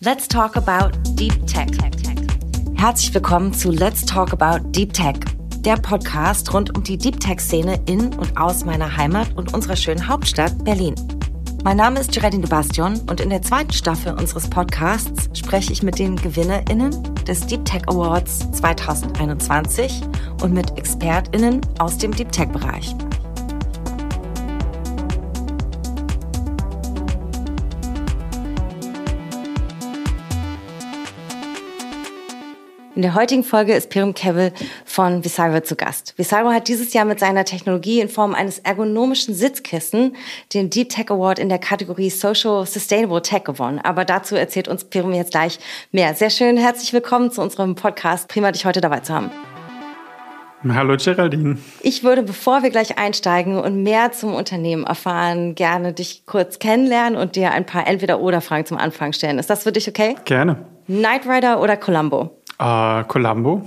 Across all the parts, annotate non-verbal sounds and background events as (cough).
Let's talk about Deep Tech. Herzlich willkommen zu Let's Talk About Deep Tech, der Podcast rund um die Deep Tech-Szene in und aus meiner Heimat und unserer schönen Hauptstadt Berlin. Mein Name ist Geraldine de Bastion und in der zweiten Staffel unseres Podcasts spreche ich mit den GewinnerInnen des Deep Tech Awards 2021 und mit ExpertInnen aus dem Deep Tech-Bereich. In der heutigen Folge ist Pirum Kevel von Visayro zu Gast. Visayro hat dieses Jahr mit seiner Technologie in Form eines ergonomischen Sitzkissen den Deep Tech Award in der Kategorie Social Sustainable Tech gewonnen. Aber dazu erzählt uns Pirum jetzt gleich mehr. Sehr schön, herzlich willkommen zu unserem Podcast. Prima, dich heute dabei zu haben. Hallo Geraldine. Ich würde, bevor wir gleich einsteigen und mehr zum Unternehmen erfahren, gerne dich kurz kennenlernen und dir ein paar Entweder-Oder-Fragen zum Anfang stellen. Ist das für dich okay? Gerne. Knight Rider oder Columbo? Uh, Columbo.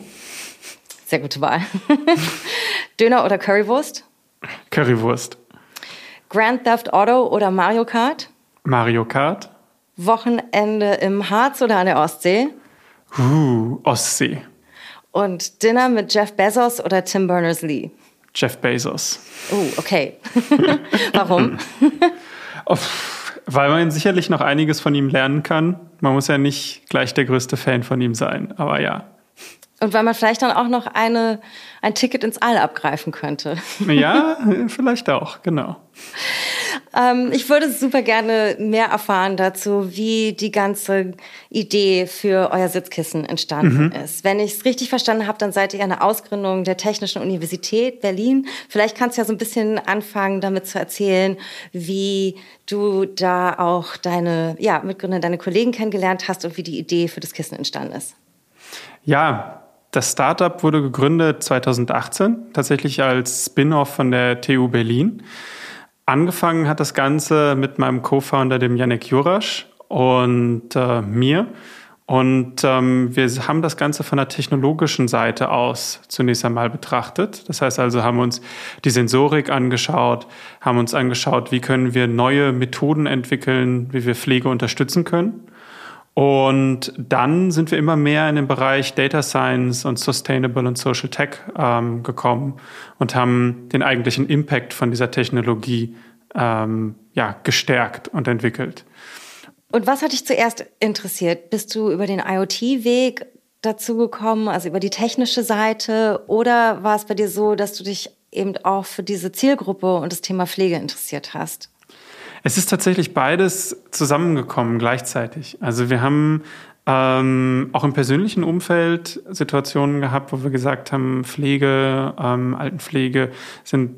Sehr gute Wahl. (laughs) Döner oder Currywurst? Currywurst. Grand Theft Auto oder Mario Kart? Mario Kart. Wochenende im Harz oder an der Ostsee? Uh, Ostsee. Und Dinner mit Jeff Bezos oder Tim Berners-Lee? Jeff Bezos. Oh, okay. (laughs) Warum? (laughs) weil man sicherlich noch einiges von ihm lernen kann. Man muss ja nicht gleich der größte Fan von ihm sein, aber ja. Und weil man vielleicht dann auch noch eine, ein Ticket ins All abgreifen könnte. (laughs) Ja, vielleicht auch, genau. Ähm, ich würde super gerne mehr erfahren dazu, wie die ganze Idee für euer Sitzkissen entstanden mhm. ist. Wenn ich es richtig verstanden habe, dann seid ihr eine Ausgründung der Technischen Universität Berlin. Vielleicht kannst du ja so ein bisschen anfangen, damit zu erzählen, wie du da auch deine ja, Mitgründer, deine Kollegen kennengelernt hast und wie die Idee für das Kissen entstanden ist. Ja, das Startup wurde gegründet 2018, tatsächlich als Spin-off von der TU Berlin. Angefangen hat das Ganze mit meinem Co-Founder, dem Yannick Jurasch und äh, mir. Und ähm, wir haben das Ganze von der technologischen Seite aus zunächst einmal betrachtet. Das heißt also, haben uns die Sensorik angeschaut, haben uns angeschaut, wie können wir neue Methoden entwickeln, wie wir Pflege unterstützen können. Und dann sind wir immer mehr in den Bereich Data Science und Sustainable und Social Tech ähm, gekommen und haben den eigentlichen Impact von dieser Technologie ähm, ja, gestärkt und entwickelt. Und was hat dich zuerst interessiert? Bist du über den IoT-Weg dazu gekommen, also über die technische Seite, oder war es bei dir so, dass du dich eben auch für diese Zielgruppe und das Thema Pflege interessiert hast? Es ist tatsächlich beides zusammengekommen gleichzeitig. Also wir haben ähm, auch im persönlichen Umfeld Situationen gehabt, wo wir gesagt haben, Pflege, ähm, Altenpflege sind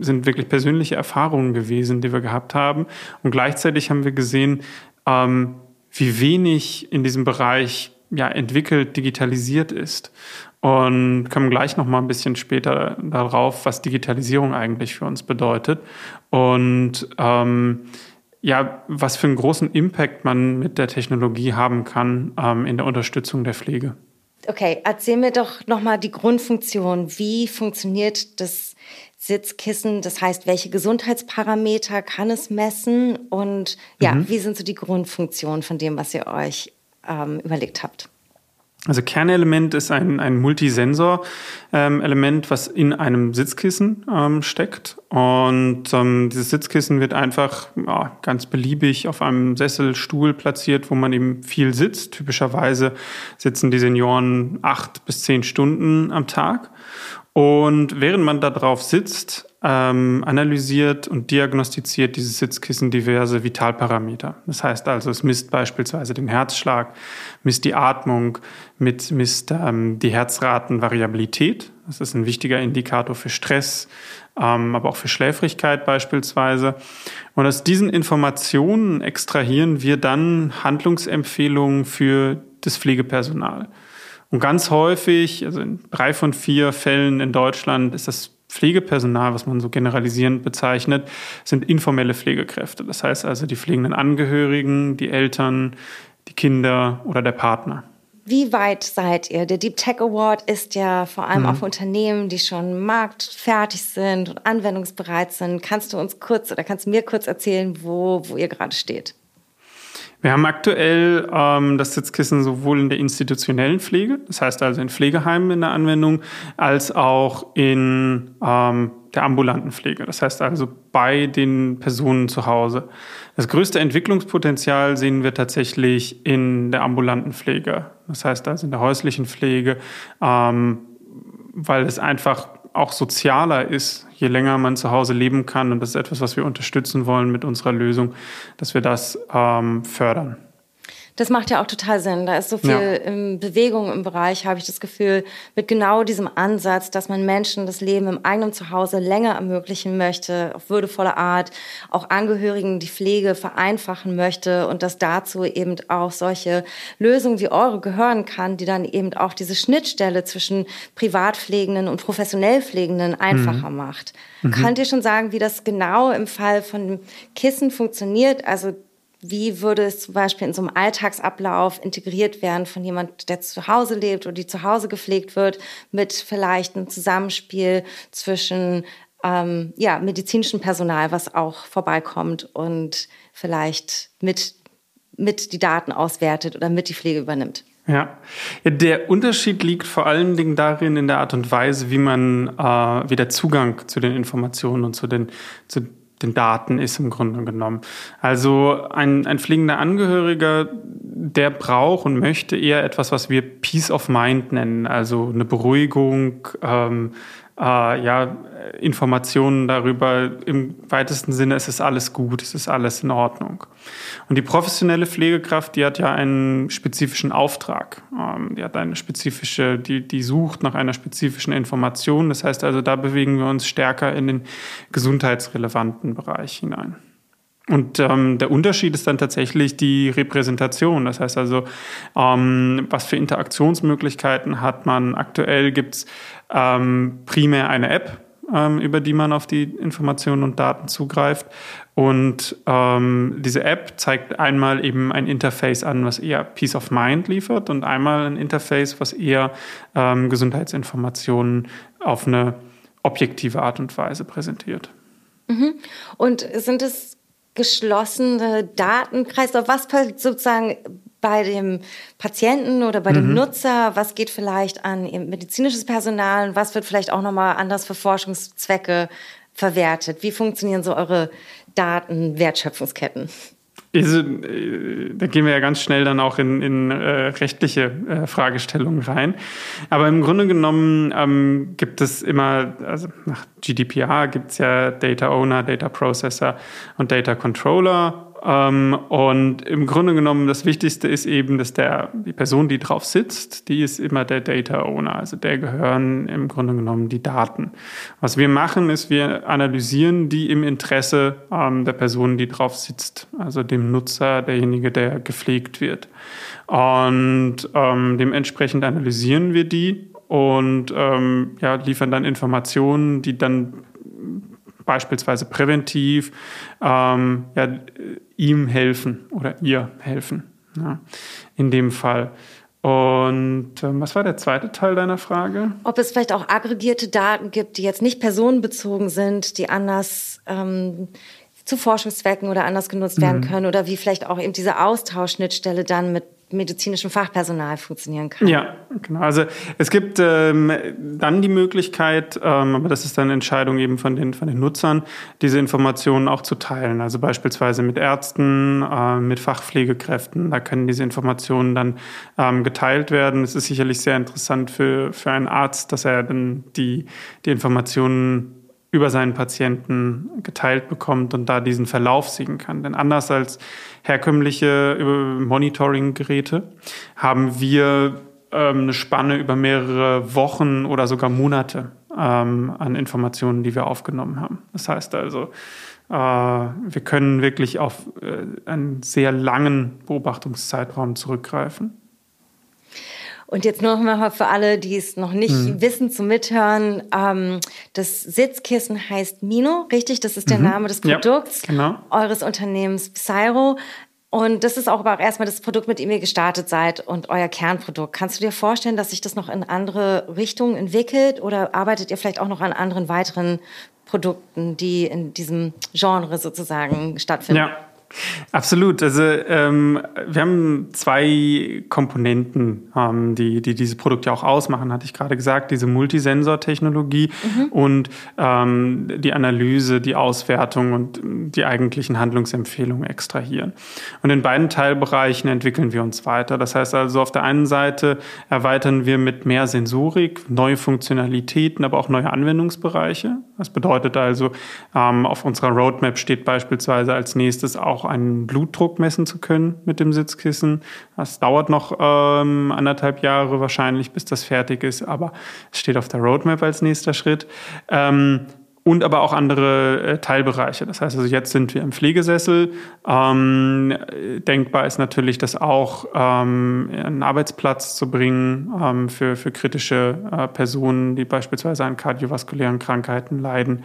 sind wirklich persönliche Erfahrungen gewesen, die wir gehabt haben. Und gleichzeitig haben wir gesehen, ähm, wie wenig in diesem Bereich ja, entwickelt, digitalisiert ist und kommen gleich noch mal ein bisschen später darauf, was Digitalisierung eigentlich für uns bedeutet und ähm, ja, was für einen großen Impact man mit der Technologie haben kann ähm, in der Unterstützung der Pflege. Okay, erzähl mir doch noch mal die Grundfunktion. Wie funktioniert das Sitzkissen? Das heißt, welche Gesundheitsparameter kann es messen? Und ja, mhm. wie sind so die Grundfunktionen von dem, was ihr euch ähm, überlegt habt? Also Kernelement ist ein, ein Multisensor-Element, ähm, was in einem Sitzkissen ähm, steckt. Und ähm, dieses Sitzkissen wird einfach ja, ganz beliebig auf einem Sesselstuhl platziert, wo man eben viel sitzt. Typischerweise sitzen die Senioren acht bis zehn Stunden am Tag. Und während man da drauf sitzt, ähm, analysiert und diagnostiziert dieses Sitzkissen diverse Vitalparameter. Das heißt also, es misst beispielsweise den Herzschlag, misst die Atmung, mit, misst ähm, die Herzratenvariabilität. Das ist ein wichtiger Indikator für Stress, ähm, aber auch für Schläfrigkeit beispielsweise. Und aus diesen Informationen extrahieren wir dann Handlungsempfehlungen für das Pflegepersonal. Und ganz häufig, also in drei von vier Fällen in Deutschland, ist das Pflegepersonal, was man so generalisierend bezeichnet, sind informelle Pflegekräfte. Das heißt also die pflegenden Angehörigen, die Eltern, die Kinder oder der Partner. Wie weit seid ihr? Der Deep Tech Award ist ja vor allem mhm. auf Unternehmen, die schon marktfertig sind und anwendungsbereit sind. Kannst du uns kurz oder kannst du mir kurz erzählen, wo, wo ihr gerade steht? Wir haben aktuell ähm, das Sitzkissen sowohl in der institutionellen Pflege, das heißt also in Pflegeheimen in der Anwendung, als auch in ähm, der ambulanten Pflege, das heißt also bei den Personen zu Hause. Das größte Entwicklungspotenzial sehen wir tatsächlich in der ambulanten Pflege, das heißt also in der häuslichen Pflege, ähm, weil es einfach auch sozialer ist, je länger man zu Hause leben kann. Und das ist etwas, was wir unterstützen wollen mit unserer Lösung, dass wir das ähm, fördern. Das macht ja auch total Sinn. Da ist so viel ja. Bewegung im Bereich, habe ich das Gefühl, mit genau diesem Ansatz, dass man Menschen das Leben im eigenen Zuhause länger ermöglichen möchte, auf würdevolle Art, auch Angehörigen die Pflege vereinfachen möchte und dass dazu eben auch solche Lösungen wie eure gehören kann, die dann eben auch diese Schnittstelle zwischen Privatpflegenden und professionell Pflegenden einfacher mhm. macht. Mhm. Könnt ihr schon sagen, wie das genau im Fall von Kissen funktioniert? Also wie würde es zum Beispiel in so einem Alltagsablauf integriert werden von jemand, der zu Hause lebt oder die zu Hause gepflegt wird, mit vielleicht einem Zusammenspiel zwischen ähm, ja, medizinischem Personal, was auch vorbeikommt und vielleicht mit, mit die Daten auswertet oder mit die Pflege übernimmt? Ja. der Unterschied liegt vor allen Dingen darin in der Art und Weise, wie man, äh, wie der Zugang zu den Informationen und zu den, zu den Daten ist im Grunde genommen. Also ein, ein pflegender Angehöriger, der braucht und möchte eher etwas, was wir Peace of Mind nennen, also eine Beruhigung, ähm, äh, ja, Informationen darüber, im weitesten Sinne, es ist alles gut, es ist alles in Ordnung. Und die professionelle Pflegekraft, die hat ja einen spezifischen Auftrag. Ähm, die hat eine spezifische, die, die sucht nach einer spezifischen Information. Das heißt also, da bewegen wir uns stärker in den gesundheitsrelevanten Bereich hinein. Und ähm, der Unterschied ist dann tatsächlich die Repräsentation. Das heißt also, ähm, was für Interaktionsmöglichkeiten hat man? Aktuell gibt's ähm, primär eine App, ähm, über die man auf die Informationen und Daten zugreift. Und ähm, diese App zeigt einmal eben ein Interface an, was eher Peace of Mind liefert und einmal ein Interface, was eher ähm, Gesundheitsinformationen auf eine objektive Art und Weise präsentiert. Mhm. Und sind es geschlossene Datenkreislauf? Was sozusagen bei dem Patienten oder bei dem mhm. Nutzer? Was geht vielleicht an medizinisches Personal? Was wird vielleicht auch nochmal anders für Forschungszwecke verwertet? Wie funktionieren so eure Datenwertschöpfungsketten? Also, äh, da gehen wir ja ganz schnell dann auch in, in äh, rechtliche äh, Fragestellungen rein. Aber im Grunde genommen ähm, gibt es immer, also nach GDPR gibt es ja Data Owner, Data Processor und Data Controller. Ähm, und im Grunde genommen das Wichtigste ist eben, dass der, die Person, die drauf sitzt, die ist immer der Data Owner. Also der gehören im Grunde genommen die Daten. Was wir machen, ist, wir analysieren die im Interesse ähm, der Person, die drauf sitzt. Also dem Nutzer, derjenige, der gepflegt wird. Und ähm, dementsprechend analysieren wir die und ähm, ja, liefern dann Informationen, die dann beispielsweise präventiv ähm, ja, ihm helfen oder ihr helfen. Ja, in dem Fall. Und ähm, was war der zweite Teil deiner Frage? Ob es vielleicht auch aggregierte Daten gibt, die jetzt nicht personenbezogen sind, die anders ähm, zu Forschungszwecken oder anders genutzt werden mhm. können oder wie vielleicht auch eben diese Austauschschnittstelle dann mit medizinischem Fachpersonal funktionieren kann. Ja, genau. Also es gibt ähm, dann die Möglichkeit, ähm, aber das ist dann Entscheidung eben von den, von den Nutzern, diese Informationen auch zu teilen. Also beispielsweise mit Ärzten, äh, mit Fachpflegekräften. Da können diese Informationen dann ähm, geteilt werden. Es ist sicherlich sehr interessant für, für einen Arzt, dass er dann die, die Informationen über seinen Patienten geteilt bekommt und da diesen Verlauf sehen kann. Denn anders als herkömmliche Monitoring-Geräte haben wir ähm, eine Spanne über mehrere Wochen oder sogar Monate ähm, an Informationen, die wir aufgenommen haben. Das heißt also, äh, wir können wirklich auf äh, einen sehr langen Beobachtungszeitraum zurückgreifen. Und jetzt noch mal für alle, die es noch nicht mhm. wissen zum Mithören, ähm, das Sitzkissen heißt Mino, richtig? Das ist der mhm. Name des Produkts ja, genau. eures Unternehmens Psyro. Und das ist auch aber auch erstmal das Produkt, mit dem ihr gestartet seid und euer Kernprodukt. Kannst du dir vorstellen, dass sich das noch in andere Richtungen entwickelt oder arbeitet ihr vielleicht auch noch an anderen weiteren Produkten, die in diesem Genre sozusagen stattfinden? Ja, Absolut. Also ähm, wir haben zwei Komponenten, ähm, die, die diese Produkte auch ausmachen, hatte ich gerade gesagt. Diese Multisensor-Technologie mhm. und ähm, die Analyse, die Auswertung und die eigentlichen Handlungsempfehlungen extrahieren. Und in beiden Teilbereichen entwickeln wir uns weiter. Das heißt also, auf der einen Seite erweitern wir mit mehr Sensorik, neue Funktionalitäten, aber auch neue Anwendungsbereiche. Das bedeutet also, ähm, auf unserer Roadmap steht beispielsweise als nächstes auch einen Blutdruck messen zu können mit dem Sitzkissen. Das dauert noch ähm, anderthalb Jahre wahrscheinlich, bis das fertig ist, aber es steht auf der Roadmap als nächster Schritt. Ähm, und aber auch andere äh, Teilbereiche. Das heißt also, jetzt sind wir im Pflegesessel. Ähm, denkbar ist natürlich, das auch ähm, einen Arbeitsplatz zu bringen ähm, für, für kritische äh, Personen, die beispielsweise an kardiovaskulären Krankheiten leiden.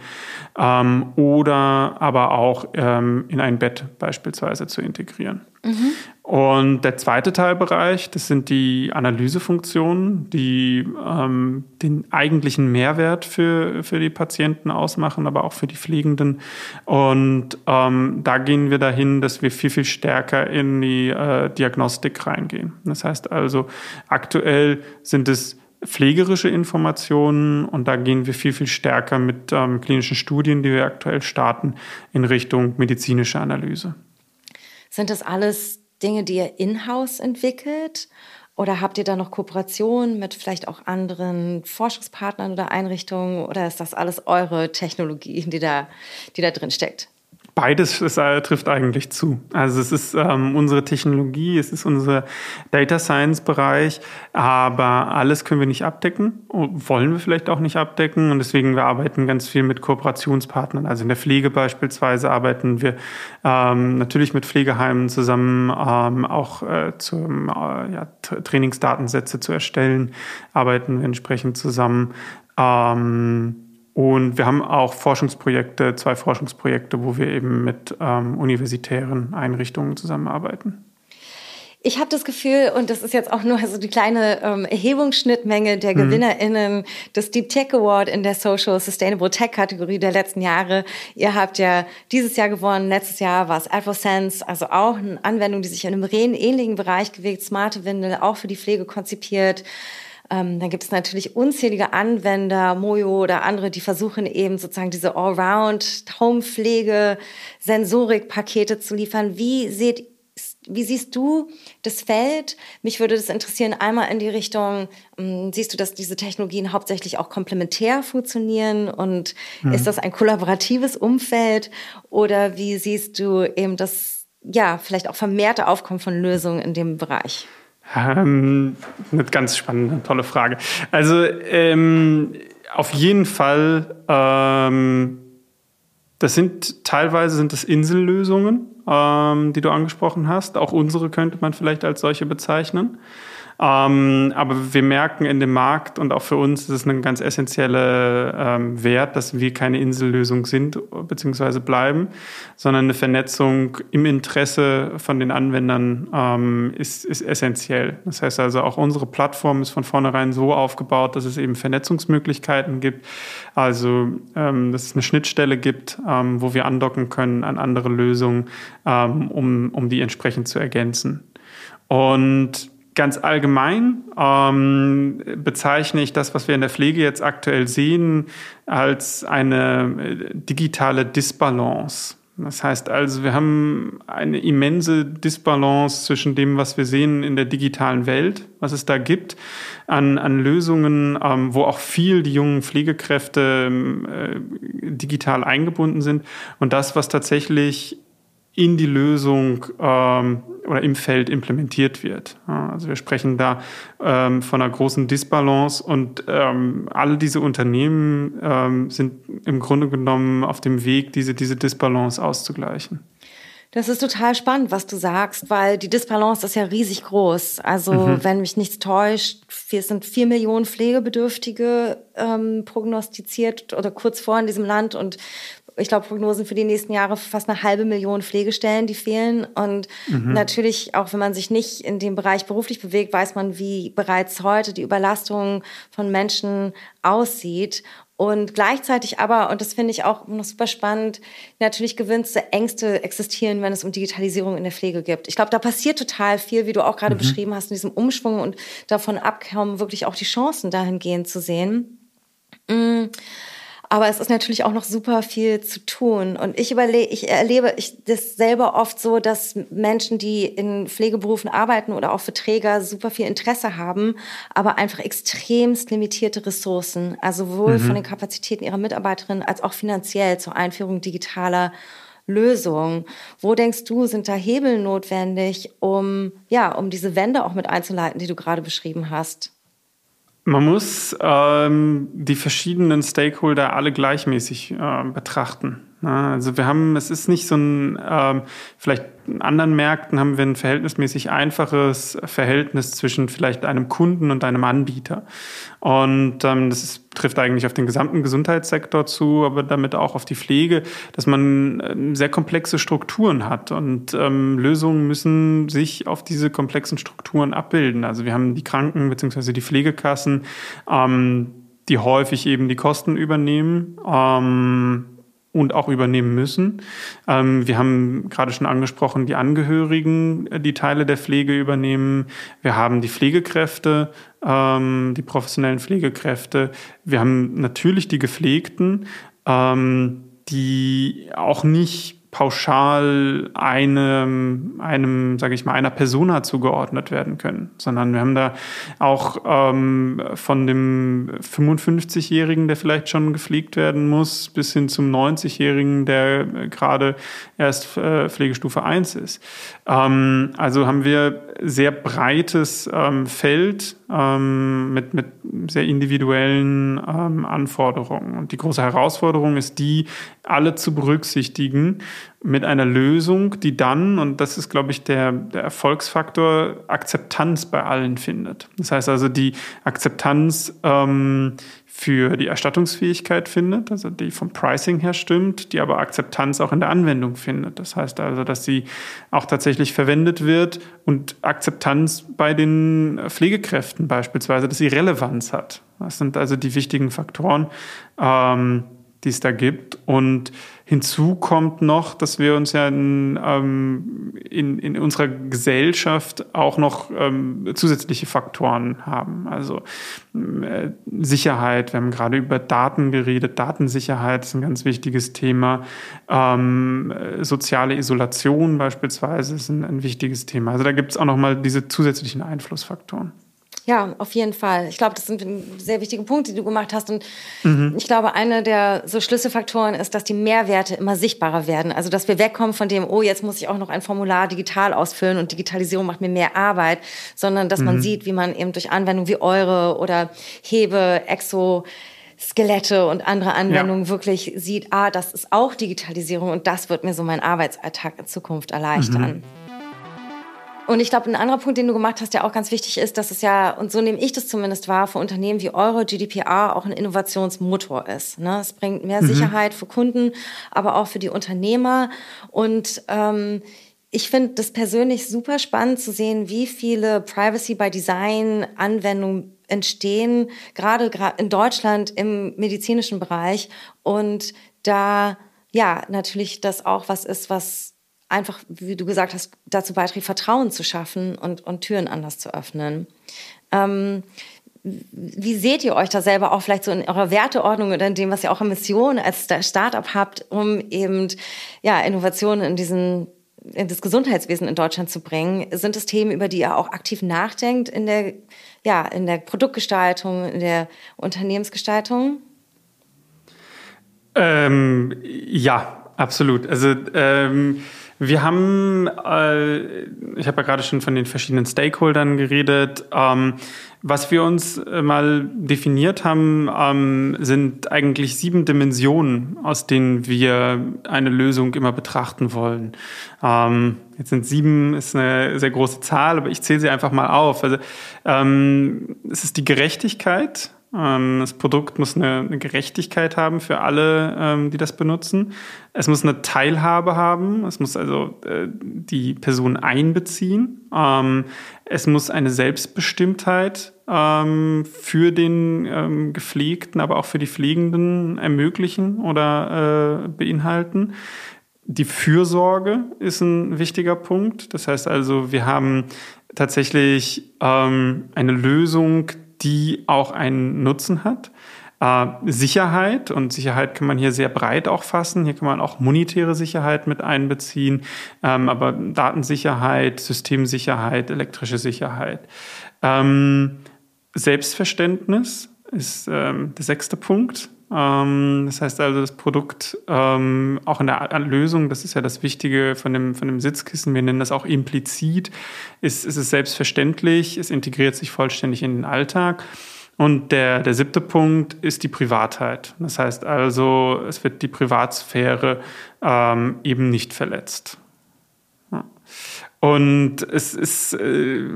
Ähm, oder aber auch ähm, in ein Bett beispielsweise zu integrieren. Mhm. Und der zweite Teilbereich, das sind die Analysefunktionen, die ähm, den eigentlichen Mehrwert für, für die Patienten ausmachen, aber auch für die Pflegenden. Und ähm, da gehen wir dahin, dass wir viel, viel stärker in die äh, Diagnostik reingehen. Das heißt also, aktuell sind es pflegerische Informationen und da gehen wir viel, viel stärker mit ähm, klinischen Studien, die wir aktuell starten, in Richtung medizinische Analyse. Sind das alles Dinge, die ihr in-house entwickelt? Oder habt ihr da noch Kooperationen mit vielleicht auch anderen Forschungspartnern oder Einrichtungen? Oder ist das alles eure Technologie, die da, die da drin steckt? Beides ist, äh, trifft eigentlich zu. Also es ist ähm, unsere Technologie, es ist unser Data Science Bereich, aber alles können wir nicht abdecken, wollen wir vielleicht auch nicht abdecken und deswegen wir arbeiten ganz viel mit Kooperationspartnern. Also in der Pflege beispielsweise arbeiten wir ähm, natürlich mit Pflegeheimen zusammen, ähm, auch äh, zum äh, ja, Trainingsdatensätze zu erstellen, arbeiten wir entsprechend zusammen. Ähm, und wir haben auch Forschungsprojekte, zwei Forschungsprojekte, wo wir eben mit ähm, universitären Einrichtungen zusammenarbeiten. Ich habe das Gefühl, und das ist jetzt auch nur so die kleine ähm, Erhebungsschnittmenge der mhm. GewinnerInnen des Deep Tech Award in der Social Sustainable Tech Kategorie der letzten Jahre. Ihr habt ja dieses Jahr gewonnen, letztes Jahr war es AlphaSense, also auch eine Anwendung, die sich in einem ähnlichen Bereich bewegt, smarte Windel, auch für die Pflege konzipiert. Ähm, dann gibt es natürlich unzählige Anwender, Mojo oder andere, die versuchen eben sozusagen diese Allround Homepflege Sensorik-Pakete zu liefern. Wie seht wie siehst du das Feld? Mich würde das interessieren, einmal in die Richtung, ähm, siehst du, dass diese Technologien hauptsächlich auch komplementär funktionieren und mhm. ist das ein kollaboratives Umfeld oder wie siehst du eben das, ja, vielleicht auch vermehrte Aufkommen von Lösungen in dem Bereich? Ähm, eine ganz spannende, tolle Frage. Also ähm, auf jeden Fall, ähm, das sind teilweise sind das Insellösungen, ähm, die du angesprochen hast. Auch unsere könnte man vielleicht als solche bezeichnen. Ähm, aber wir merken in dem Markt und auch für uns ist es ein ganz essentieller ähm, Wert, dass wir keine Insellösung sind bzw. bleiben, sondern eine Vernetzung im Interesse von den Anwendern ähm, ist, ist essentiell. Das heißt also auch unsere Plattform ist von vornherein so aufgebaut, dass es eben Vernetzungsmöglichkeiten gibt, also ähm, dass es eine Schnittstelle gibt, ähm, wo wir andocken können an andere Lösungen, ähm, um, um die entsprechend zu ergänzen. Und Ganz allgemein ähm, bezeichne ich das, was wir in der Pflege jetzt aktuell sehen, als eine äh, digitale Disbalance. Das heißt also, wir haben eine immense Disbalance zwischen dem, was wir sehen in der digitalen Welt, was es da gibt, an, an Lösungen, ähm, wo auch viel die jungen Pflegekräfte äh, digital eingebunden sind und das, was tatsächlich in die Lösung ähm, oder im Feld implementiert wird. Also wir sprechen da ähm, von einer großen Disbalance und ähm, alle diese Unternehmen ähm, sind im Grunde genommen auf dem Weg, diese, diese Disbalance auszugleichen. Das ist total spannend, was du sagst, weil die Disbalance ist ja riesig groß. Also mhm. wenn mich nichts täuscht, es sind vier Millionen Pflegebedürftige ähm, prognostiziert oder kurz vor in diesem Land und ich glaube, Prognosen für die nächsten Jahre fast eine halbe Million Pflegestellen, die fehlen. Und mhm. natürlich, auch wenn man sich nicht in dem Bereich beruflich bewegt, weiß man, wie bereits heute die Überlastung von Menschen aussieht. Und gleichzeitig aber, und das finde ich auch noch super spannend, natürlich gewünschte Ängste existieren, wenn es um Digitalisierung in der Pflege gibt. Ich glaube, da passiert total viel, wie du auch gerade mhm. beschrieben hast, in diesem Umschwung und davon abkommen, wirklich auch die Chancen dahingehend zu sehen. Mhm. Aber es ist natürlich auch noch super viel zu tun. Und ich überlege, ich erlebe ich das selber oft so, dass Menschen, die in Pflegeberufen arbeiten oder auch für Träger super viel Interesse haben, aber einfach extremst limitierte Ressourcen, also sowohl mhm. von den Kapazitäten ihrer Mitarbeiterinnen als auch finanziell zur Einführung digitaler Lösungen. Wo denkst du, sind da Hebel notwendig, um, ja, um diese Wende auch mit einzuleiten, die du gerade beschrieben hast? Man muss ähm, die verschiedenen Stakeholder alle gleichmäßig äh, betrachten. Also wir haben, es ist nicht so ein, ähm, vielleicht in anderen Märkten haben wir ein verhältnismäßig einfaches Verhältnis zwischen vielleicht einem Kunden und einem Anbieter. Und ähm, das ist, trifft eigentlich auf den gesamten Gesundheitssektor zu, aber damit auch auf die Pflege, dass man ähm, sehr komplexe Strukturen hat. Und ähm, Lösungen müssen sich auf diese komplexen Strukturen abbilden. Also wir haben die Kranken- bzw. die Pflegekassen, ähm, die häufig eben die Kosten übernehmen. Ähm, und auch übernehmen müssen. Ähm, wir haben gerade schon angesprochen, die Angehörigen, äh, die Teile der Pflege übernehmen. Wir haben die Pflegekräfte, ähm, die professionellen Pflegekräfte. Wir haben natürlich die Gepflegten, ähm, die auch nicht pauschal einem, einem sage ich mal, einer Persona zugeordnet werden können, sondern wir haben da auch ähm, von dem 55-Jährigen, der vielleicht schon gepflegt werden muss, bis hin zum 90-Jährigen, der gerade erst äh, Pflegestufe 1 ist. Ähm, also haben wir sehr breites ähm, Feld ähm, mit, mit sehr individuellen ähm, Anforderungen. Und die große Herausforderung ist die, alle zu berücksichtigen mit einer Lösung, die dann, und das ist, glaube ich, der, der Erfolgsfaktor, Akzeptanz bei allen findet. Das heißt also, die Akzeptanz ähm, für die Erstattungsfähigkeit findet, also die vom Pricing her stimmt, die aber Akzeptanz auch in der Anwendung findet. Das heißt also, dass sie auch tatsächlich verwendet wird und Akzeptanz bei den Pflegekräften beispielsweise, dass sie Relevanz hat. Das sind also die wichtigen Faktoren, ähm, die es da gibt. Und hinzu kommt noch, dass wir uns ja in, ähm, in, in unserer Gesellschaft auch noch ähm, zusätzliche Faktoren haben. Also äh, Sicherheit, wir haben gerade über Daten geredet, Datensicherheit ist ein ganz wichtiges Thema. Ähm, soziale Isolation beispielsweise ist ein, ein wichtiges Thema. Also da gibt es auch noch mal diese zusätzlichen Einflussfaktoren. Ja, auf jeden Fall. Ich glaube, das sind sehr wichtige Punkte, die du gemacht hast. Und mhm. ich glaube, einer der so Schlüsselfaktoren ist, dass die Mehrwerte immer sichtbarer werden. Also, dass wir wegkommen von dem, oh, jetzt muss ich auch noch ein Formular digital ausfüllen und Digitalisierung macht mir mehr Arbeit, sondern dass mhm. man sieht, wie man eben durch Anwendungen wie eure oder Hebe, Exo, Skelette und andere Anwendungen ja. wirklich sieht, ah, das ist auch Digitalisierung und das wird mir so meinen Arbeitsalltag in Zukunft erleichtern. Mhm. Und ich glaube, ein anderer Punkt, den du gemacht hast, der auch ganz wichtig ist, dass es ja, und so nehme ich das zumindest wahr, für Unternehmen wie eure GDPR auch ein Innovationsmotor ist. Ne? Es bringt mehr mhm. Sicherheit für Kunden, aber auch für die Unternehmer. Und ähm, ich finde das persönlich super spannend zu sehen, wie viele Privacy by Design Anwendungen entstehen, gerade in Deutschland im medizinischen Bereich. Und da ja natürlich das auch was ist, was einfach, wie du gesagt hast, dazu beiträgt, Vertrauen zu schaffen und, und Türen anders zu öffnen. Ähm, wie seht ihr euch da selber auch vielleicht so in eurer Werteordnung oder in dem, was ihr auch in Mission als Startup habt, um eben ja, Innovationen in diesen in das Gesundheitswesen in Deutschland zu bringen? Sind es Themen, über die ihr auch aktiv nachdenkt in der, ja, in der Produktgestaltung, in der Unternehmensgestaltung? Ähm, ja, absolut. Also ähm, wir haben, äh, ich habe ja gerade schon von den verschiedenen Stakeholdern geredet. Ähm, was wir uns äh, mal definiert haben, ähm, sind eigentlich sieben Dimensionen, aus denen wir eine Lösung immer betrachten wollen. Ähm, jetzt sind sieben, ist eine sehr große Zahl, aber ich zähle sie einfach mal auf. Also ähm, es ist die Gerechtigkeit, das Produkt muss eine, Gerechtigkeit haben für alle, ähm, die das benutzen. Es muss eine Teilhabe haben. Es muss also äh, die Person einbeziehen. Ähm, es muss eine Selbstbestimmtheit ähm, für den ähm, Gepflegten, aber auch für die Pflegenden ermöglichen oder äh, beinhalten. Die Fürsorge ist ein wichtiger Punkt. Das heißt also, wir haben tatsächlich ähm, eine Lösung, die auch einen Nutzen hat. Äh, Sicherheit und Sicherheit kann man hier sehr breit auch fassen. Hier kann man auch monetäre Sicherheit mit einbeziehen, ähm, aber Datensicherheit, Systemsicherheit, elektrische Sicherheit. Ähm, Selbstverständnis ist ähm, der sechste Punkt. Ähm, das heißt also, das Produkt ähm, auch in der Lösung, das ist ja das Wichtige von dem, von dem Sitzkissen, wir nennen das auch implizit, ist, ist es selbstverständlich, es integriert sich vollständig in den Alltag. Und der, der siebte Punkt ist die Privatheit. Das heißt also, es wird die Privatsphäre ähm, eben nicht verletzt. Und es ist, äh,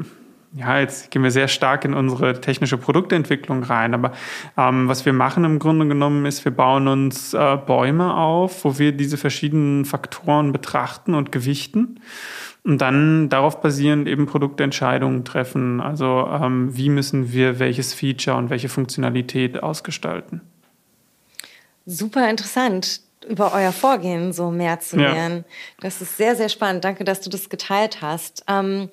ja, jetzt gehen wir sehr stark in unsere technische Produktentwicklung rein. Aber ähm, was wir machen im Grunde genommen ist, wir bauen uns äh, Bäume auf, wo wir diese verschiedenen Faktoren betrachten und gewichten und dann darauf basierend eben Produktentscheidungen treffen. Also ähm, wie müssen wir welches Feature und welche Funktionalität ausgestalten. Super interessant über euer Vorgehen so mehr zu lernen. Ja. Das ist sehr, sehr spannend. Danke, dass du das geteilt hast. Ähm,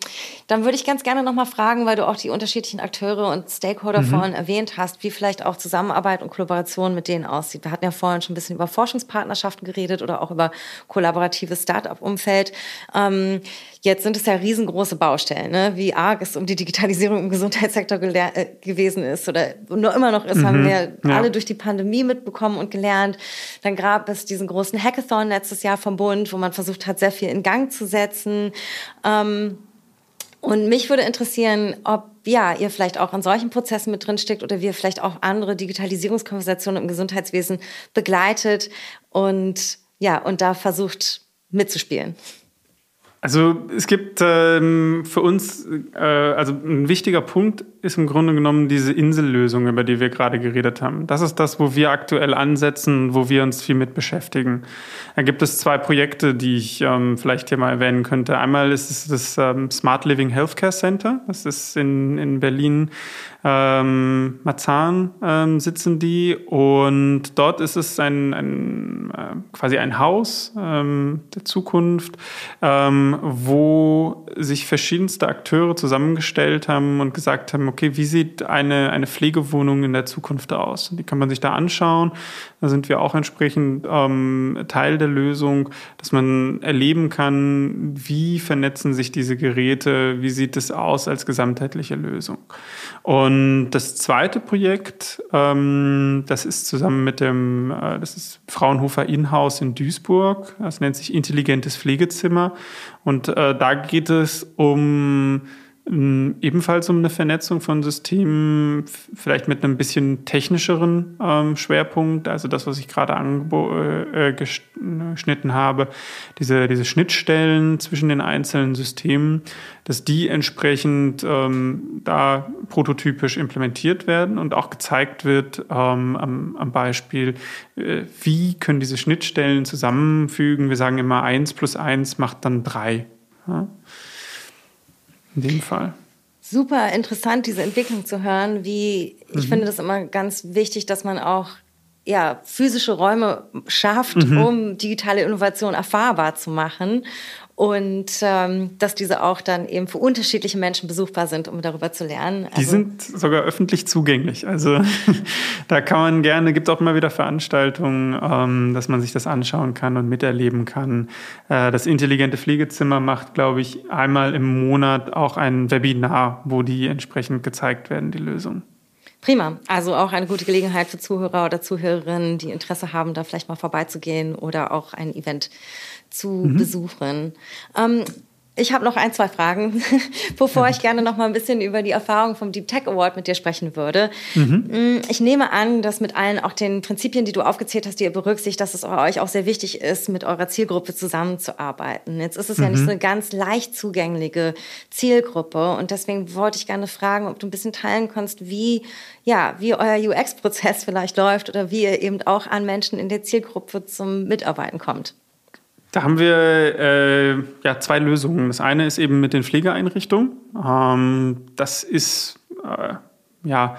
dann würde ich ganz gerne nochmal fragen, weil du auch die unterschiedlichen Akteure und Stakeholder mhm. vorhin erwähnt hast, wie vielleicht auch Zusammenarbeit und Kollaboration mit denen aussieht. Wir hatten ja vorhin schon ein bisschen über Forschungspartnerschaften geredet oder auch über kollaboratives Start-up-Umfeld. Ähm, Jetzt sind es ja riesengroße Baustellen, ne? wie arg es um die Digitalisierung im Gesundheitssektor äh, gewesen ist oder nur immer noch ist, mhm. haben wir ja. alle durch die Pandemie mitbekommen und gelernt. Dann gab es diesen großen Hackathon letztes Jahr vom Bund, wo man versucht hat, sehr viel in Gang zu setzen. Ähm, und mich würde interessieren, ob ja, ihr vielleicht auch an solchen Prozessen mit drin steckt oder wir vielleicht auch andere Digitalisierungskonversationen im Gesundheitswesen begleitet und ja, und da versucht mitzuspielen. Also es gibt ähm, für uns, äh, also ein wichtiger Punkt ist im Grunde genommen diese Insellösung, über die wir gerade geredet haben. Das ist das, wo wir aktuell ansetzen, wo wir uns viel mit beschäftigen. Da gibt es zwei Projekte, die ich ähm, vielleicht hier mal erwähnen könnte. Einmal ist es das ähm, Smart Living Healthcare Center. Das ist in, in Berlin ähm, Marzahn ähm, sitzen die und dort ist es ein, ein äh, quasi ein Haus ähm, der Zukunft, ähm, wo sich verschiedenste Akteure zusammengestellt haben und gesagt haben, okay, wie sieht eine, eine Pflegewohnung in der Zukunft aus? Die kann man sich da anschauen. Da sind wir auch entsprechend ähm, Teil der Lösung, dass man erleben kann, wie vernetzen sich diese Geräte, wie sieht es aus als gesamtheitliche Lösung. Und das zweite Projekt, ähm, das ist zusammen mit dem, äh, das ist Fraunhofer Inhouse in Duisburg. Das nennt sich Intelligentes Pflegezimmer. Und äh, da geht es um ähm, ebenfalls um eine Vernetzung von Systemen, vielleicht mit einem bisschen technischeren ähm, Schwerpunkt, also das, was ich gerade angeschnitten äh, habe, diese, diese Schnittstellen zwischen den einzelnen Systemen, dass die entsprechend ähm, da prototypisch implementiert werden und auch gezeigt wird ähm, am, am Beispiel, äh, wie können diese Schnittstellen zusammenfügen. Wir sagen immer, eins plus eins macht dann drei. Ja? In dem Fall. Super interessant, diese Entwicklung zu hören. Wie ich mhm. finde das immer ganz wichtig, dass man auch ja, physische Räume schafft, mhm. um digitale Innovation erfahrbar zu machen und ähm, dass diese auch dann eben für unterschiedliche Menschen besuchbar sind, um darüber zu lernen. Also, die sind sogar öffentlich zugänglich. Also (laughs) da kann man gerne, gibt auch immer wieder Veranstaltungen, ähm, dass man sich das anschauen kann und miterleben kann. Äh, das intelligente Pflegezimmer macht, glaube ich, einmal im Monat auch ein Webinar, wo die entsprechend gezeigt werden, die Lösungen. Prima. Also auch eine gute Gelegenheit für Zuhörer oder Zuhörerinnen, die Interesse haben, da vielleicht mal vorbeizugehen oder auch ein Event zu mhm. besuchen. Ähm, Ich habe noch ein, zwei Fragen, (laughs) bevor ich gerne noch mal ein bisschen über die Erfahrung vom Deep Tech Award mit dir sprechen würde. Mhm. Mm, ich nehme an, dass mit allen auch den Prinzipien, die du aufgezählt hast, die ihr berücksichtigt, dass es euch auch sehr wichtig ist, mit eurer Zielgruppe zusammenzuarbeiten. Jetzt ist es mhm. ja nicht mhm. so eine ganz leicht zugängliche Zielgruppe und deswegen wollte ich gerne fragen, ob du ein bisschen teilen kannst, wie ja, wie euer UX-Prozess vielleicht läuft oder wie ihr eben auch an Menschen in der Zielgruppe zum Mitarbeiten kommt. Da haben wir äh, ja, zwei Lösungen. Das eine ist eben mit den Pflegeeinrichtungen. Ähm, das ist äh, ja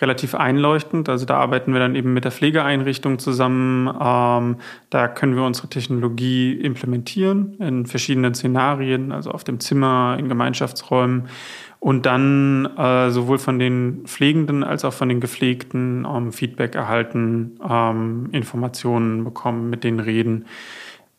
relativ einleuchtend. Also da arbeiten wir dann eben mit der Pflegeeinrichtung zusammen. Ähm, da können wir unsere Technologie implementieren in verschiedenen Szenarien, also auf dem Zimmer, in Gemeinschaftsräumen und dann äh, sowohl von den Pflegenden als auch von den Gepflegten ähm, Feedback erhalten, ähm, Informationen bekommen, mit denen reden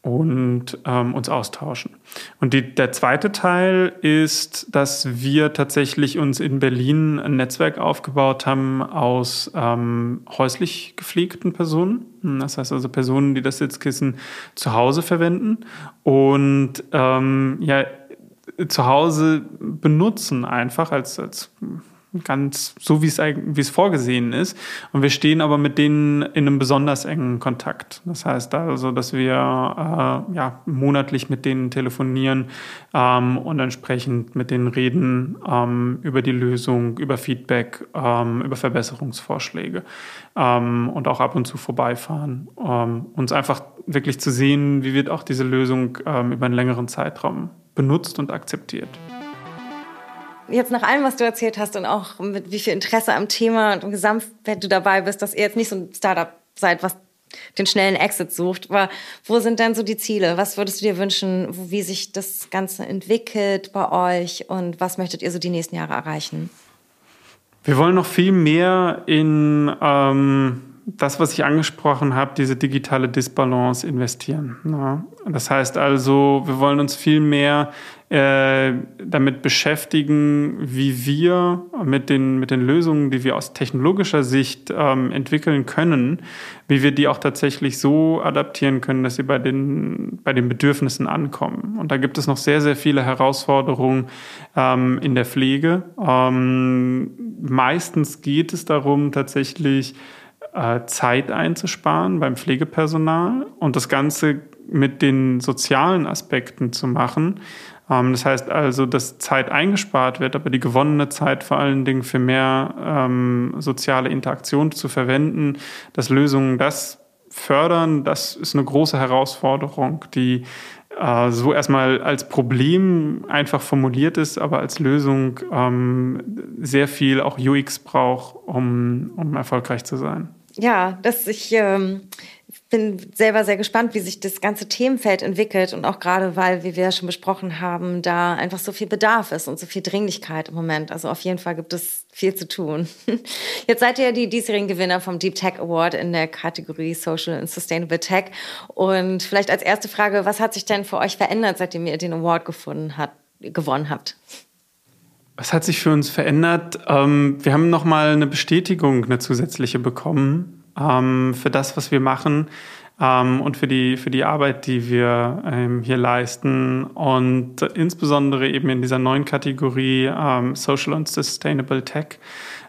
und ähm, uns austauschen. Und die, der zweite Teil ist, dass wir tatsächlich uns in Berlin ein Netzwerk aufgebaut haben aus ähm, häuslich gepflegten Personen. Das heißt also Personen, die das Sitzkissen zu Hause verwenden und ähm, ja zu Hause benutzen einfach als, als ganz so, wie es, wie es vorgesehen ist. Und wir stehen aber mit denen in einem besonders engen Kontakt. Das heißt also, dass wir äh, ja, monatlich mit denen telefonieren ähm, und entsprechend mit denen reden ähm, über die Lösung, über Feedback, ähm, über Verbesserungsvorschläge ähm, und auch ab und zu vorbeifahren. Ähm, uns einfach wirklich zu sehen, wie wird auch diese Lösung ähm, über einen längeren Zeitraum benutzt und akzeptiert jetzt nach allem, was du erzählt hast und auch mit wie viel Interesse am Thema und im Gesamtwert du dabei bist, dass ihr jetzt nicht so ein Startup seid, was den schnellen Exit sucht. Aber wo sind denn so die Ziele? Was würdest du dir wünschen, wie sich das Ganze entwickelt bei euch und was möchtet ihr so die nächsten Jahre erreichen? Wir wollen noch viel mehr in ähm, das, was ich angesprochen habe, diese digitale Disbalance investieren. Ja. Das heißt also, wir wollen uns viel mehr äh, damit beschäftigen, wie wir mit den, mit den Lösungen, die wir aus technologischer Sicht ähm, entwickeln können, wie wir die auch tatsächlich so adaptieren können, dass sie bei den, bei den Bedürfnissen ankommen. Und da gibt es noch sehr, sehr viele Herausforderungen ähm, in der Pflege. Ähm, meistens geht es darum, tatsächlich Zeit einzusparen beim Pflegepersonal und das Ganze mit den sozialen Aspekten zu machen. Ähm, das heißt also, dass Zeit eingespart wird, aber die gewonnene Zeit vor allen Dingen für mehr ähm, soziale Interaktion zu verwenden, dass Lösungen das fördern, das ist eine große Herausforderung, die äh, so erstmal als Problem einfach formuliert ist, aber als Lösung ähm, sehr viel auch UX braucht, um, um erfolgreich zu sein. Ja, dass ich ähm, bin selber sehr gespannt, wie sich das ganze Themenfeld entwickelt und auch gerade, weil, wie wir ja schon besprochen haben, da einfach so viel Bedarf ist und so viel Dringlichkeit im Moment. Also auf jeden Fall gibt es viel zu tun. (laughs) Jetzt seid ihr ja die diesjährigen Gewinner vom Deep Tech Award in der Kategorie Social and Sustainable Tech. Und vielleicht als erste Frage, was hat sich denn für euch verändert, seitdem ihr den Award gefunden habt, gewonnen habt? Was hat sich für uns verändert? Ähm, wir haben nochmal eine Bestätigung, eine zusätzliche bekommen ähm, für das, was wir machen ähm, und für die, für die Arbeit, die wir ähm, hier leisten. Und insbesondere eben in dieser neuen Kategorie ähm, Social and Sustainable Tech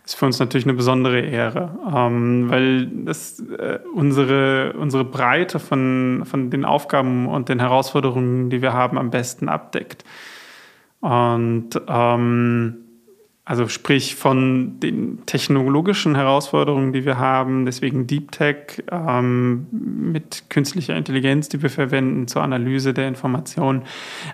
ist für uns natürlich eine besondere Ehre, ähm, weil das äh, unsere, unsere Breite von, von den Aufgaben und den Herausforderungen, die wir haben, am besten abdeckt. Und ähm, also sprich von den technologischen Herausforderungen, die wir haben, deswegen Deep Tech ähm, mit künstlicher Intelligenz, die wir verwenden zur Analyse der Informationen,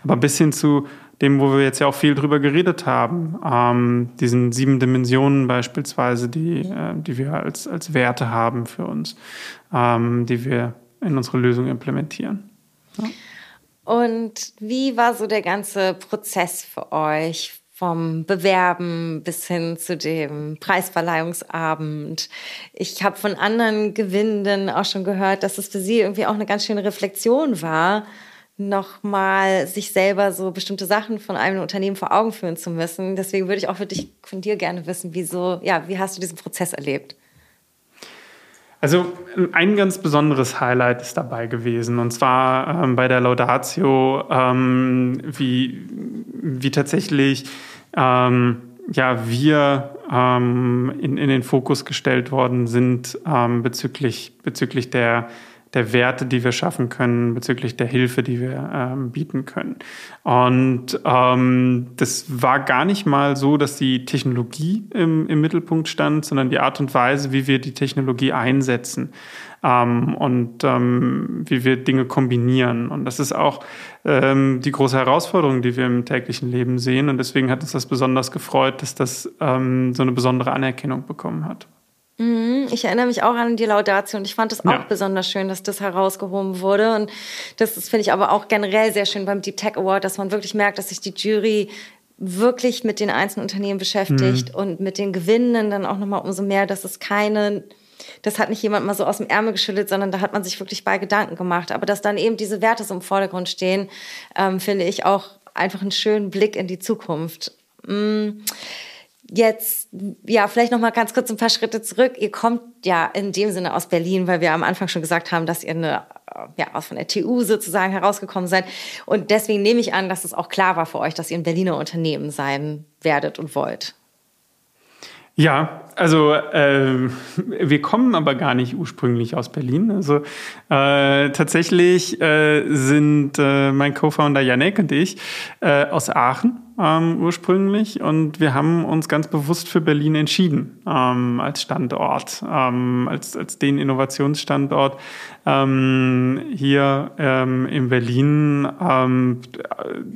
aber bis hin zu dem, wo wir jetzt ja auch viel drüber geredet haben, ähm, diesen sieben Dimensionen beispielsweise, die, äh, die wir als, als Werte haben für uns, ähm, die wir in unsere Lösung implementieren. Und wie war so der ganze Prozess für euch? vom Bewerben bis hin zu dem Preisverleihungsabend. Ich habe von anderen Gewinnenden auch schon gehört, dass es für sie irgendwie auch eine ganz schöne Reflexion war, nochmal sich selber so bestimmte Sachen von einem Unternehmen vor Augen führen zu müssen. Deswegen würde ich auch für dich, von dir gerne wissen, wieso, ja, wie hast du diesen Prozess erlebt? Also ein ganz besonderes Highlight ist dabei gewesen, und zwar ähm, bei der Laudatio, ähm, wie, wie tatsächlich ähm, ja, wir ähm, in, in den Fokus gestellt worden sind ähm, bezüglich, bezüglich der der Werte, die wir schaffen können, bezüglich der Hilfe, die wir ähm, bieten können. Und ähm, das war gar nicht mal so, dass die Technologie im, im Mittelpunkt stand, sondern die Art und Weise, wie wir die Technologie einsetzen ähm, und ähm, wie wir Dinge kombinieren. Und das ist auch ähm, die große Herausforderung, die wir im täglichen Leben sehen. Und deswegen hat uns das besonders gefreut, dass das ähm, so eine besondere Anerkennung bekommen hat. Mhm, ich erinnere mich auch an die Laudatio und ich fand es auch ja. besonders schön, dass das herausgehoben wurde. Und das finde ich aber auch generell sehr schön beim Deep Tech Award, dass man wirklich merkt, dass sich die Jury wirklich mit den einzelnen Unternehmen beschäftigt mhm. und mit den Gewinnen dann auch nochmal umso mehr, dass es keine, das hat nicht jemand mal so aus dem Ärmel geschüttelt, sondern da hat man sich wirklich bei Gedanken gemacht. Aber dass dann eben diese Werte so im Vordergrund stehen, ähm, finde ich auch einfach einen schönen Blick in die Zukunft. Mhm jetzt, ja, vielleicht noch mal ganz kurz ein paar Schritte zurück. Ihr kommt ja in dem Sinne aus Berlin, weil wir am Anfang schon gesagt haben, dass ihr eine, äh, ja, aus von der TU sozusagen herausgekommen seid. Und deswegen nehme ich an, dass es auch klar war für euch, dass ihr ein Berliner Unternehmen sein werdet und wollt. Ja, also äh, wir kommen aber gar nicht ursprünglich aus Berlin. Also äh, tatsächlich äh, sind äh, mein Co-Founder Janek und ich äh, aus Aachen ähm, ursprünglich und wir haben uns ganz bewusst für Berlin entschieden ähm, als Standort, ähm, als, als den Innovationsstandort ähm, hier ähm, in Berlin ähm,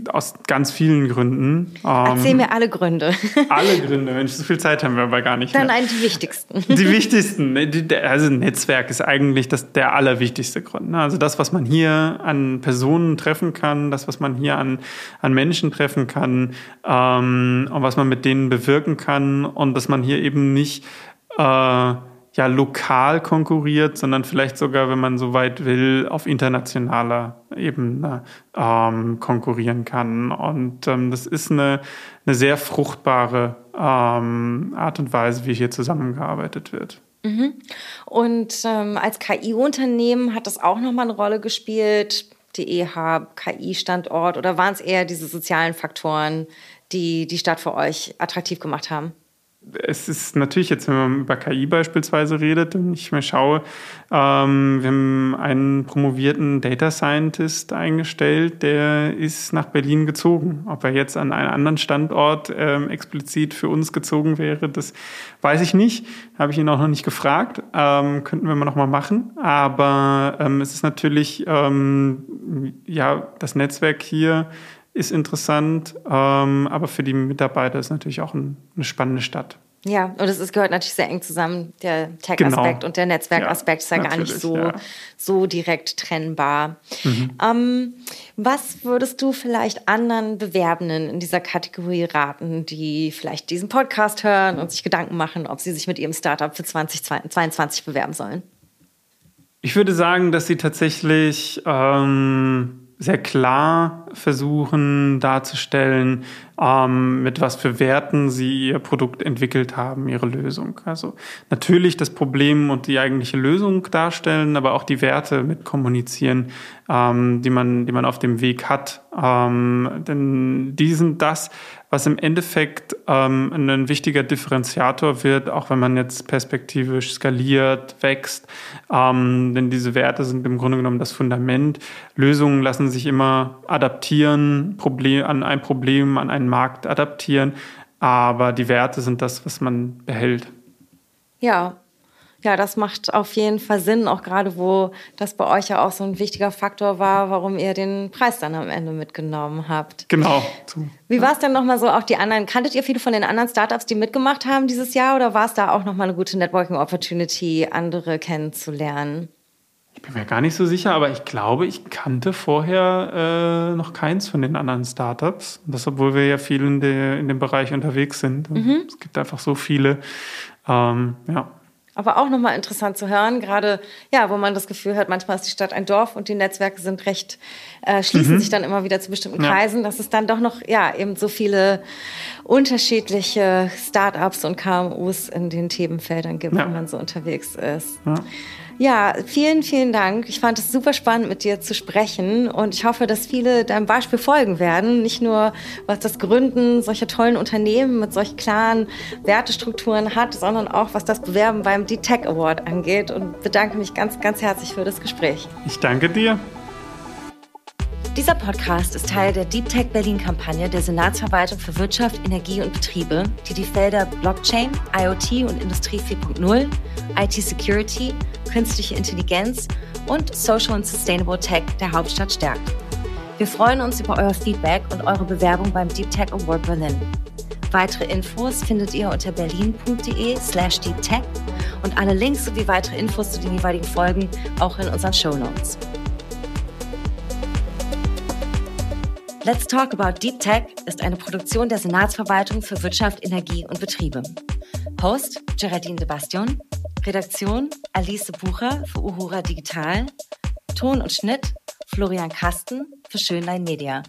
aus ganz vielen Gründen. Erzähl mir alle Gründe. (laughs) alle Gründe, Mensch, so viel Zeit haben wir aber gar nicht. Dann mehr. die wichtigsten. Die wichtigsten. Ne, also Netzwerk ist eigentlich das, der allerwichtigste Grund. Ne? Also das, was man hier an Personen treffen kann, das, was man hier an, an Menschen treffen kann ähm, und was man mit denen bewirken kann und dass man hier eben nicht äh, ja lokal konkurriert, sondern vielleicht sogar, wenn man so weit will, auf internationaler Ebene ähm, konkurrieren kann. Und ähm, das ist eine, eine sehr fruchtbare ähm, Art und Weise, wie hier zusammengearbeitet wird. Mhm. Und ähm, als KI-Unternehmen hat das auch nochmal eine Rolle gespielt, die EH, KI-Standort, oder waren es eher diese sozialen Faktoren, die die Stadt für euch attraktiv gemacht haben? Es ist natürlich jetzt, wenn man über KI beispielsweise redet und ich mir schaue, ähm, wir haben einen promovierten Data Scientist eingestellt, der ist nach Berlin gezogen. Ob er jetzt an einen anderen Standort ähm, explizit für uns gezogen wäre, das weiß ich nicht. Habe ich ihn auch noch nicht gefragt. Ähm, könnten wir mal noch mal machen. Aber ähm, es ist natürlich, ähm, ja, das Netzwerk hier ist interessant, ähm, aber für die Mitarbeiter ist natürlich auch ein, eine spannende Stadt. Ja, und es gehört natürlich sehr eng zusammen, der Tech-Aspekt genau. und der Netzwerkaspekt ja, ist ja gar nicht so, ja. so direkt trennbar. Mhm. Ähm, was würdest du vielleicht anderen Bewerbenden in dieser Kategorie raten, die vielleicht diesen Podcast hören und sich Gedanken machen, ob sie sich mit ihrem Startup für 2022 bewerben sollen? Ich würde sagen, dass sie tatsächlich ähm, sehr klar versuchen darzustellen, ähm, mit was für Werten sie ihr Produkt entwickelt haben, ihre Lösung. Also natürlich das Problem und die eigentliche Lösung darstellen, aber auch die Werte mit kommunizieren, ähm, die man, die man auf dem Weg hat. Ähm, denn die sind das, was im Endeffekt ähm, ein wichtiger Differenziator wird, auch wenn man jetzt perspektivisch skaliert, wächst. Ähm, denn diese Werte sind im Grunde genommen das Fundament. Lösungen lassen sich immer adaptieren, Problem, an ein Problem, an einen Markt adaptieren, aber die Werte sind das, was man behält. Ja, ja, das macht auf jeden Fall Sinn, auch gerade wo das bei euch ja auch so ein wichtiger Faktor war, warum ihr den Preis dann am Ende mitgenommen habt. Genau. Wie war es denn nochmal so, auch die anderen, kanntet ihr viele von den anderen Startups, die mitgemacht haben dieses Jahr oder war es da auch nochmal eine gute Networking-Opportunity, andere kennenzulernen? Ich bin mir gar nicht so sicher, aber ich glaube, ich kannte vorher äh, noch keins von den anderen Startups. Das, obwohl wir ja viel in, der, in dem Bereich unterwegs sind. Mhm. Es gibt einfach so viele. Ähm, ja. aber auch nochmal interessant zu hören, gerade ja, wo man das Gefühl hat, manchmal ist die Stadt ein Dorf und die Netzwerke sind recht, äh, schließen mhm. sich dann immer wieder zu bestimmten ja. Kreisen, dass es dann doch noch ja eben so viele unterschiedliche Startups und KMUs in den Themenfeldern gibt, ja. wenn man so unterwegs ist. Ja. Ja, vielen, vielen Dank. Ich fand es super spannend, mit dir zu sprechen und ich hoffe, dass viele deinem Beispiel folgen werden. Nicht nur, was das Gründen solcher tollen Unternehmen mit solch klaren Wertestrukturen hat, sondern auch, was das Bewerben beim D-Tech Award angeht und bedanke mich ganz, ganz herzlich für das Gespräch. Ich danke dir. Dieser Podcast ist Teil der Deep Tech Berlin Kampagne der Senatsverwaltung für Wirtschaft, Energie und Betriebe, die die Felder Blockchain, IoT und Industrie 4.0, IT Security, künstliche Intelligenz und Social and Sustainable Tech der Hauptstadt stärkt. Wir freuen uns über euer Feedback und eure Bewerbung beim Deep Tech Award Berlin. Weitere Infos findet ihr unter berlin.de slash deeptech und alle Links sowie weitere Infos zu den jeweiligen Folgen auch in unseren Show Notes. Let's Talk About Deep Tech ist eine Produktion der Senatsverwaltung für Wirtschaft, Energie und Betriebe. Host Geraldine de Bastion, Redaktion Alice Bucher für Uhura Digital, Ton und Schnitt Florian Kasten für Schönlein Media.